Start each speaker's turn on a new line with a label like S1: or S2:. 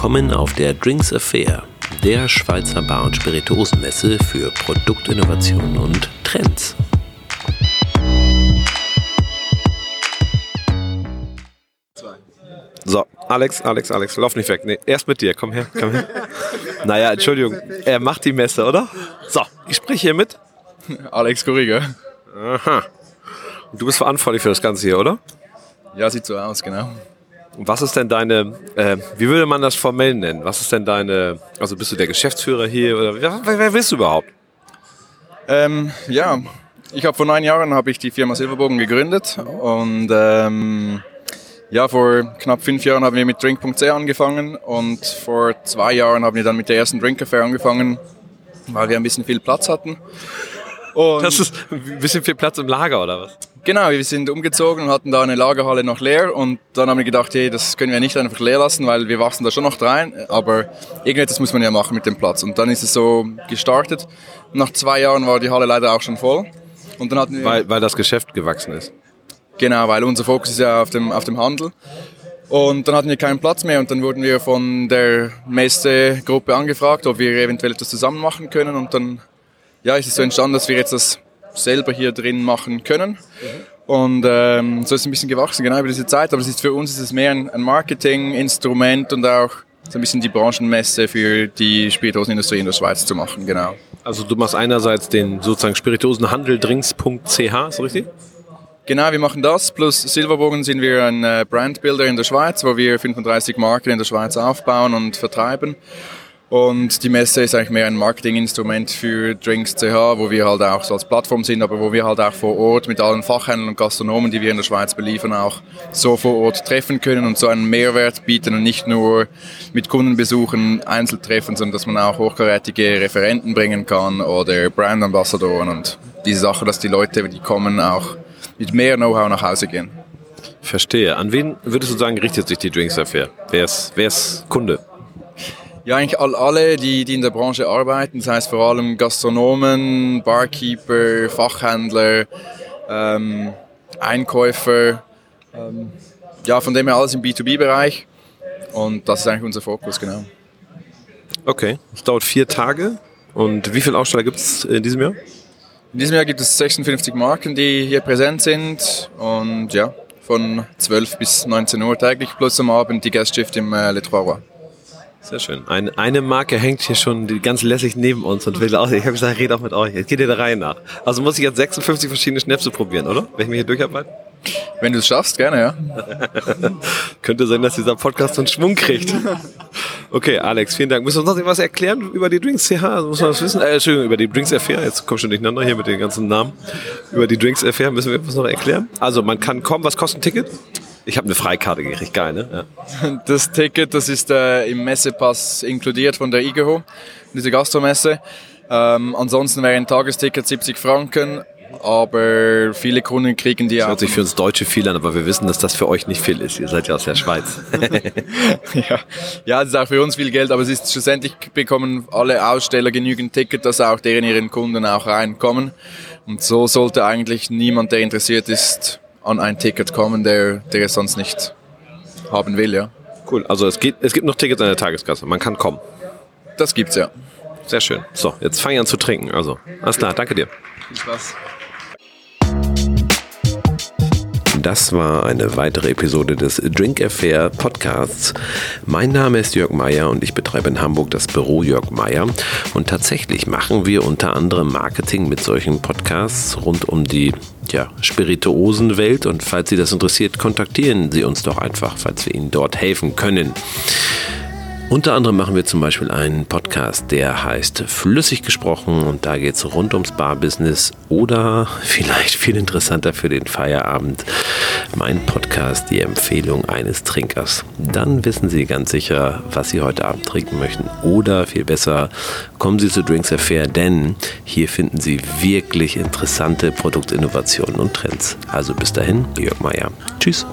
S1: Willkommen auf der Drinks Affair, der Schweizer Bar- und Spirituosenmesse für Produktinnovation und Trends.
S2: So, Alex, Alex, Alex, lauf nicht weg. Nee, erst mit dir, komm her, komm her. naja, Entschuldigung, er macht die Messe, oder? So, ich spreche hier mit.
S3: Alex Korriger.
S2: Aha. Du bist verantwortlich für das Ganze hier, oder?
S3: Ja, sieht so aus, genau.
S2: Was ist denn deine, äh, wie würde man das formell nennen? Was ist denn deine, also bist du der Geschäftsführer hier oder wer, wer, bist du überhaupt?
S3: Ähm, ja, ich habe vor neun Jahren ich die Firma Silberbogen gegründet und ähm, ja, vor knapp fünf Jahren haben wir mit Drink.c angefangen und vor zwei Jahren haben wir dann mit der ersten Drink Affair angefangen, weil wir ein bisschen viel Platz hatten.
S2: Und das ist ein bisschen viel Platz im Lager oder was?
S3: Genau, wir sind umgezogen und hatten da eine Lagerhalle noch leer und dann haben wir gedacht, hey, das können wir nicht einfach leer lassen, weil wir wachsen da schon noch rein, aber irgendetwas muss man ja machen mit dem Platz und dann ist es so gestartet. Nach zwei Jahren war die Halle leider auch schon voll und dann hatten wir
S2: weil, weil das Geschäft gewachsen ist.
S3: Genau, weil unser Fokus ist ja auf dem, auf dem Handel. Und dann hatten wir keinen Platz mehr und dann wurden wir von der Messe-Gruppe angefragt, ob wir eventuell etwas zusammen machen können und dann ja, ist es so entstanden, dass wir jetzt das selber hier drin machen können. Und ähm, so ist es ein bisschen gewachsen, genau über diese Zeit. Aber es ist für uns ist es mehr ein, ein Marketinginstrument und auch so ein bisschen die Branchenmesse für die Spirituosenindustrie in der Schweiz zu machen, genau.
S2: Also du machst einerseits den sozusagen Spirituosenhandel drinks.ch, ist das richtig?
S3: Genau, wir machen das. Plus Silberbogen sind wir ein äh, Brandbuilder in der Schweiz, wo wir 35 Marken in der Schweiz aufbauen und vertreiben. Und die Messe ist eigentlich mehr ein Marketinginstrument für Drinks.ch, wo wir halt auch so als Plattform sind, aber wo wir halt auch vor Ort mit allen Fachhändlern und Gastronomen, die wir in der Schweiz beliefern, auch so vor Ort treffen können und so einen Mehrwert bieten und nicht nur mit Kundenbesuchen Einzeltreffen, sondern dass man auch hochkarätige Referenten bringen kann oder Brandambassadoren und diese Sache, dass die Leute, die kommen, auch mit mehr Know-how nach Hause gehen.
S2: Verstehe. An wen würdest du sagen, richtet sich die Drinks Affair? Wer ist, wer ist Kunde?
S3: Ja, eigentlich alle, die, die in der Branche arbeiten, das heißt vor allem Gastronomen, Barkeeper, Fachhändler, ähm, Einkäufer, ähm, ja, von dem her alles im B2B-Bereich und das ist eigentlich unser Fokus, genau.
S2: Okay, es dauert vier Tage und wie viele Aussteller gibt es in diesem Jahr?
S3: In diesem Jahr gibt es 56 Marken, die hier präsent sind und ja, von 12 bis 19 Uhr täglich plus am Abend die Gastschicht im äh, Le Trois Rois.
S2: Sehr schön. Eine, eine Marke hängt hier schon ganz lässig neben uns und will auch, ich habe gesagt, red auch mit euch. Jetzt geht ihr der Reihe nach. Also muss ich jetzt 56 verschiedene Schnäpse probieren, oder? Wenn ich mich hier durcharbeite?
S3: Wenn du es schaffst, gerne, ja.
S2: Könnte sein, dass dieser Podcast so einen Schwung kriegt. Okay, Alex, vielen Dank. Müssen wir uns noch etwas erklären über die Drinks CH? Also muss man das wissen? Äh, Entschuldigung, über die Drinks Affair. Jetzt kommt schon durcheinander hier mit den ganzen Namen. Über die Drinks Affair müssen wir etwas noch erklären. Also man kann kommen. Was kostet ein Ticket? Ich habe eine Freikarte gekriegt, geil, ne?
S3: Ja. Das Ticket, das ist äh, im Messepass inkludiert von der IGHO, diese Gastromesse. Ähm, ansonsten wäre ein Tagesticket 70 Franken, aber viele Kunden kriegen die
S2: das
S3: auch.
S2: hört sich für uns Deutsche viel an, aber wir wissen, dass das für euch nicht viel ist. Ihr seid ja aus der Schweiz.
S3: ja. ja, das ist auch für uns viel Geld, aber es ist schlussendlich bekommen alle Aussteller genügend Ticket, dass auch deren ihren Kunden auch reinkommen. Und so sollte eigentlich niemand, der interessiert ist, an ein Ticket kommen, der, der es sonst nicht haben will, ja.
S2: Cool, also es, geht, es gibt noch Tickets an der Tageskasse, man kann kommen.
S3: Das gibt's ja.
S2: Sehr schön. So, jetzt fange ich an zu trinken. Also, alles klar, danke dir.
S3: Viel Spaß.
S1: Das war eine weitere Episode des Drink Affair Podcasts. Mein Name ist Jörg Meyer und ich betreibe in Hamburg das Büro Jörg Meyer. Und tatsächlich machen wir unter anderem Marketing mit solchen Podcasts rund um die ja, Spirituosenwelt. Und falls Sie das interessiert, kontaktieren Sie uns doch einfach, falls wir Ihnen dort helfen können. Unter anderem machen wir zum Beispiel einen Podcast, der heißt Flüssig gesprochen und da geht es rund ums Barbusiness oder vielleicht viel interessanter für den Feierabend, mein Podcast, die Empfehlung eines Trinkers. Dann wissen Sie ganz sicher, was Sie heute Abend trinken möchten oder viel besser, kommen Sie zu Drinks Affair, denn hier finden Sie wirklich interessante Produktinnovationen und Trends. Also bis dahin, Jörg Meier. Tschüss.